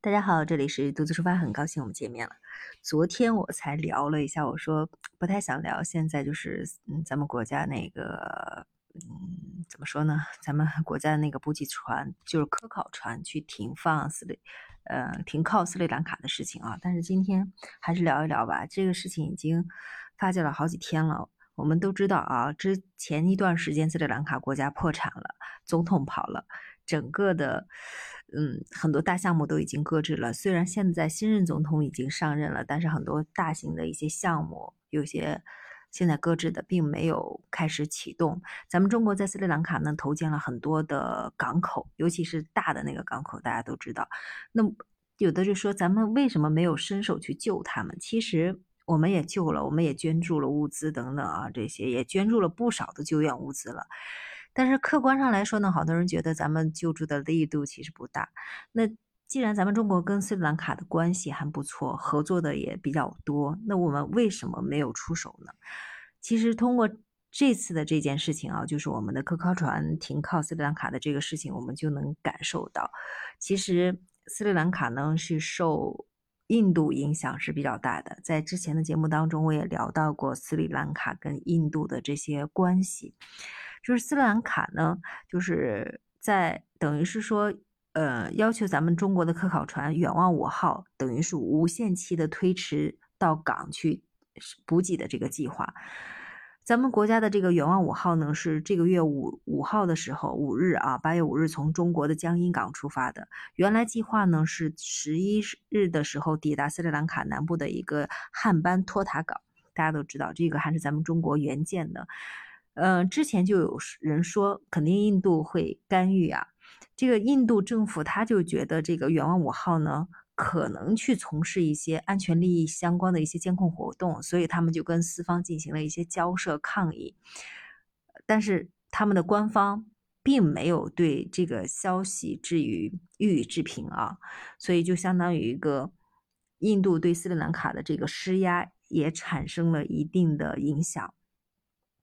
大家好，这里是独自出发，很高兴我们见面了。昨天我才聊了一下，我说不太想聊，现在就是嗯，咱们国家那个嗯，怎么说呢？咱们国家的那个补给船，就是科考船去停放斯里，呃，停靠斯里兰卡的事情啊。但是今天还是聊一聊吧，这个事情已经发酵了好几天了。我们都知道啊，之前一段时间斯里兰卡国家破产了，总统跑了，整个的。嗯，很多大项目都已经搁置了。虽然现在新任总统已经上任了，但是很多大型的一些项目，有些现在搁置的，并没有开始启动。咱们中国在斯里兰卡呢，投建了很多的港口，尤其是大的那个港口，大家都知道。那有的就说，咱们为什么没有伸手去救他们？其实我们也救了，我们也捐助了物资等等啊，这些也捐助了不少的救援物资了。但是客观上来说呢，好多人觉得咱们救助的力度其实不大。那既然咱们中国跟斯里兰卡的关系还不错，合作的也比较多，那我们为什么没有出手呢？其实通过这次的这件事情啊，就是我们的科考船停靠斯里兰卡的这个事情，我们就能感受到，其实斯里兰卡呢是受印度影响是比较大的。在之前的节目当中，我也聊到过斯里兰卡跟印度的这些关系。就是斯里兰卡呢，就是在等于是说，呃，要求咱们中国的科考船远望五号，等于是无限期的推迟到港去补给的这个计划。咱们国家的这个远望五号呢，是这个月五五号的时候，五日啊，八月五日从中国的江阴港出发的。原来计划呢是十一日的时候抵达斯里兰卡南部的一个汉班托塔港。大家都知道，这个还是咱们中国援建的。嗯，之前就有人说，肯定印度会干预啊。这个印度政府他就觉得这个远望五号呢，可能去从事一些安全利益相关的一些监控活动，所以他们就跟四方进行了一些交涉抗议。但是他们的官方并没有对这个消息置于予以置评啊，所以就相当于一个印度对斯里兰卡的这个施压也产生了一定的影响。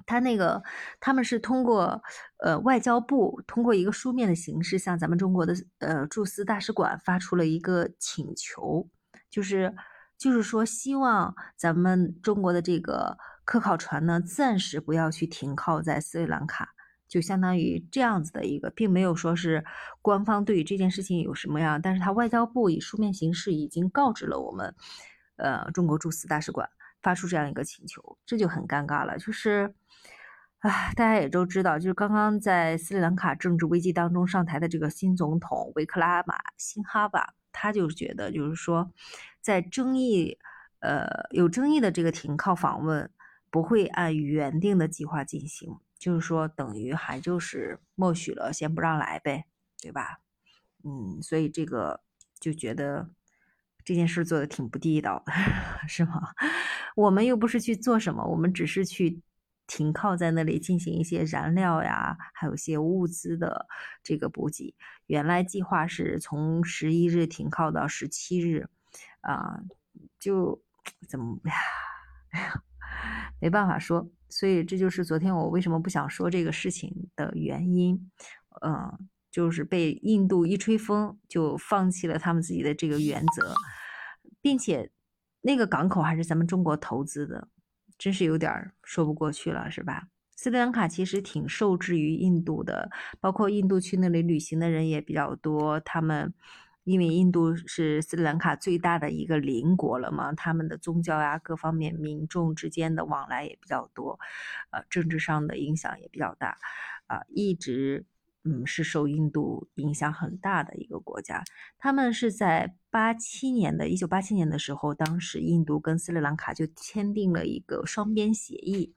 他那个，他们是通过呃外交部通过一个书面的形式，向咱们中国的呃驻斯大使馆发出了一个请求，就是就是说希望咱们中国的这个科考船呢，暂时不要去停靠在斯里兰卡，就相当于这样子的一个，并没有说是官方对于这件事情有什么样，但是他外交部以书面形式已经告知了我们，呃中国驻斯大使馆。发出这样一个请求，这就很尴尬了。就是，唉，大家也都知道，就是刚刚在斯里兰卡政治危机当中上台的这个新总统维克拉马辛哈瓦，他就觉得，就是说，在争议，呃，有争议的这个停靠访问不会按原定的计划进行，就是说，等于还就是默许了，先不让来呗，对吧？嗯，所以这个就觉得。这件事做的挺不地道的，是吗？我们又不是去做什么，我们只是去停靠在那里进行一些燃料呀，还有一些物资的这个补给。原来计划是从十一日停靠到十七日，啊，就怎么呀？哎呀，没办法说。所以这就是昨天我为什么不想说这个事情的原因，嗯。就是被印度一吹风，就放弃了他们自己的这个原则，并且那个港口还是咱们中国投资的，真是有点说不过去了，是吧？斯里兰卡其实挺受制于印度的，包括印度去那里旅行的人也比较多。他们因为印度是斯里兰卡最大的一个邻国了嘛，他们的宗教呀各方面民众之间的往来也比较多，呃，政治上的影响也比较大，啊，一直。嗯，是受印度影响很大的一个国家。他们是在八七年的一九八七年的时候，当时印度跟斯里兰卡就签订了一个双边协议。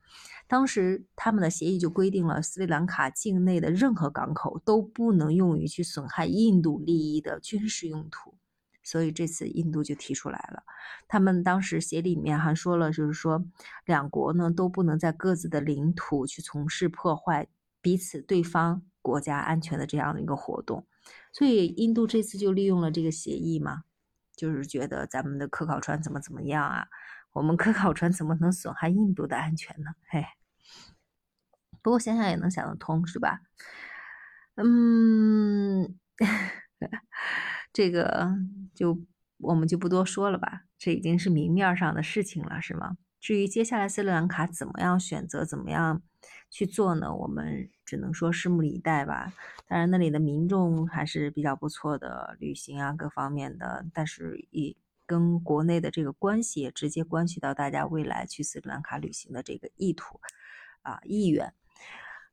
当时他们的协议就规定了，斯里兰卡境内的任何港口都不能用于去损害印度利益的军事用途。所以这次印度就提出来了，他们当时协议里面还说了，就是说两国呢都不能在各自的领土去从事破坏彼此对方。国家安全的这样的一个活动，所以印度这次就利用了这个协议嘛，就是觉得咱们的科考船怎么怎么样啊？我们科考船怎么能损害印度的安全呢？嘿，不过想想也能想得通，是吧？嗯。这个就我们就不多说了吧，这已经是明面上的事情了，是吗？至于接下来斯里兰卡怎么样选择，怎么样去做呢？我们只能说拭目以待吧。当然，那里的民众还是比较不错的，旅行啊各方面的，但是也跟国内的这个关系也直接关系到大家未来去斯里兰卡旅行的这个意图啊意愿。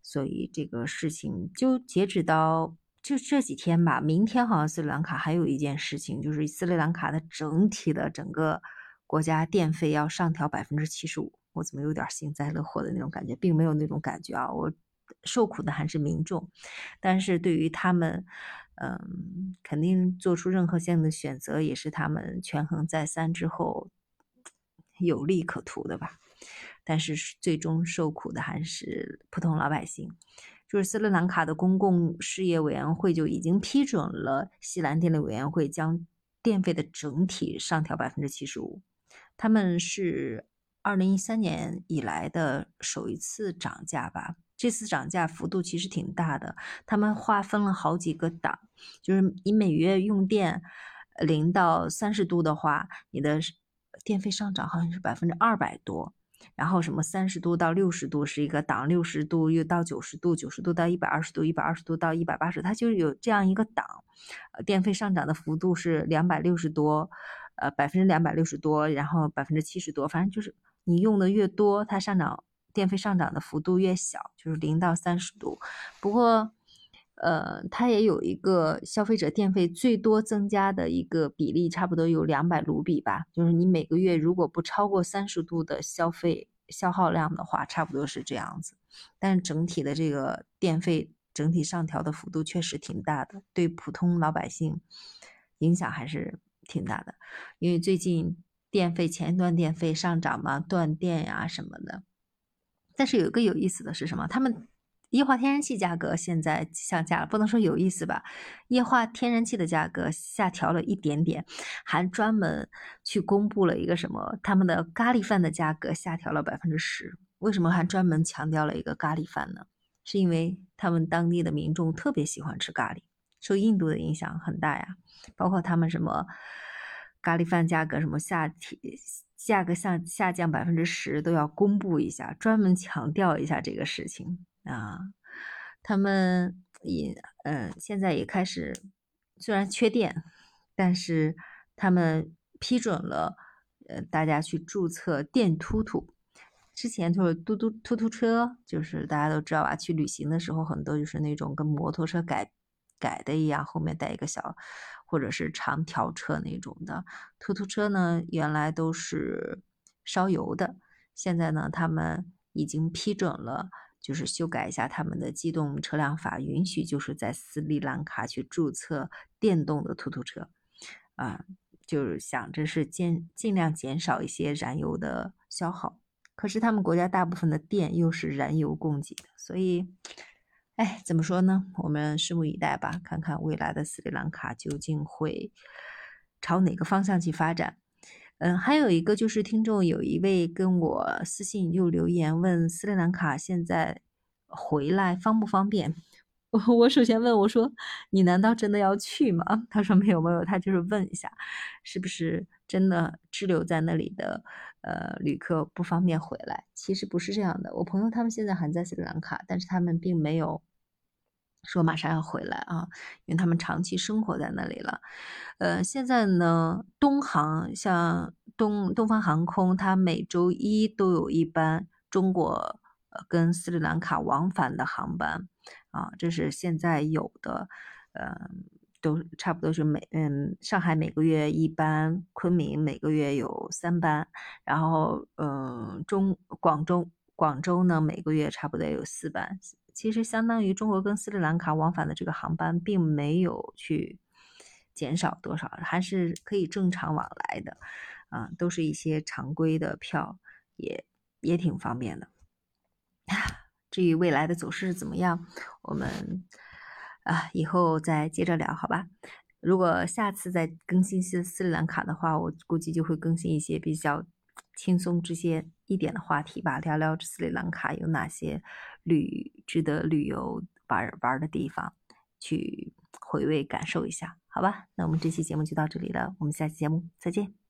所以这个事情就截止到就这几天吧。明天好像斯里兰卡还有一件事情，就是斯里兰卡的整体的整个。国家电费要上调百分之七十五，我怎么有点幸灾乐祸的那种感觉，并没有那种感觉啊！我受苦的还是民众，但是对于他们，嗯，肯定做出任何相应的选择，也是他们权衡再三之后有利可图的吧。但是最终受苦的还是普通老百姓。就是斯里兰卡的公共事业委员会就已经批准了西兰电力委员会将电费的整体上调百分之七十五。他们是二零一三年以来的首一次涨价吧？这次涨价幅度其实挺大的。他们划分了好几个档，就是你每月用电零到三十度的话，你的电费上涨好像是百分之二百多。然后什么三十度到六十度是一个档，六十度又到九十度，九十度到一百二十度，一百二十度到一百八十，它就有这样一个档。电费上涨的幅度是两百六十多。呃，百分之两百六十多，然后百分之七十多，反正就是你用的越多，它上涨电费上涨的幅度越小，就是零到三十度。不过，呃，它也有一个消费者电费最多增加的一个比例，差不多有两百卢比吧。就是你每个月如果不超过三十度的消费消耗量的话，差不多是这样子。但整体的这个电费整体上调的幅度确实挺大的，对普通老百姓影响还是。挺大的，因为最近电费前一段电费上涨嘛，断电呀什么的。但是有一个有意思的是什么？他们液化天然气价格现在下架了，不能说有意思吧？液化天然气的价格下调了一点点，还专门去公布了一个什么？他们的咖喱饭的价格下调了百分之十。为什么还专门强调了一个咖喱饭呢？是因为他们当地的民众特别喜欢吃咖喱。受印度的影响很大呀，包括他们什么咖喱饭价格什么下提价格下下降百分之十都要公布一下，专门强调一下这个事情啊。他们也嗯现在也开始虽然缺电，但是他们批准了呃大家去注册电突突。之前就是嘟嘟突突车，就是大家都知道吧，去旅行的时候很多就是那种跟摩托车改。改的一样，后面带一个小，或者是长条车那种的突突车呢，原来都是烧油的，现在呢，他们已经批准了，就是修改一下他们的机动车辆法，允许就是在斯里兰卡去注册电动的突突车，啊，就是想着是尽尽量减少一些燃油的消耗，可是他们国家大部分的电又是燃油供给的，所以。哎，怎么说呢？我们拭目以待吧，看看未来的斯里兰卡究竟会朝哪个方向去发展。嗯，还有一个就是听众有一位跟我私信又留言问斯里兰卡现在回来方不方便？我我首先问我说你难道真的要去吗？他说没有没有，他就是问一下是不是真的滞留在那里的呃旅客不方便回来。其实不是这样的，我朋友他们现在还在斯里兰卡，但是他们并没有。说马上要回来啊，因为他们长期生活在那里了。呃，现在呢，东航像东东方航空，它每周一都有一班中国跟斯里兰卡往返的航班啊，这是现在有的。呃，都差不多是每嗯，上海每个月一班，昆明每个月有三班，然后嗯，中广州广州呢每个月差不多有四班。其实相当于中国跟斯里兰卡往返的这个航班，并没有去减少多少，还是可以正常往来的，啊，都是一些常规的票，也也挺方便的。至于未来的走势怎么样，我们啊以后再接着聊，好吧？如果下次再更新斯斯里兰卡的话，我估计就会更新一些比较轻松这些一点的话题吧，聊聊斯里兰卡有哪些。旅值得旅游玩玩的地方，去回味感受一下。好吧，那我们这期节目就到这里了，我们下期节目再见。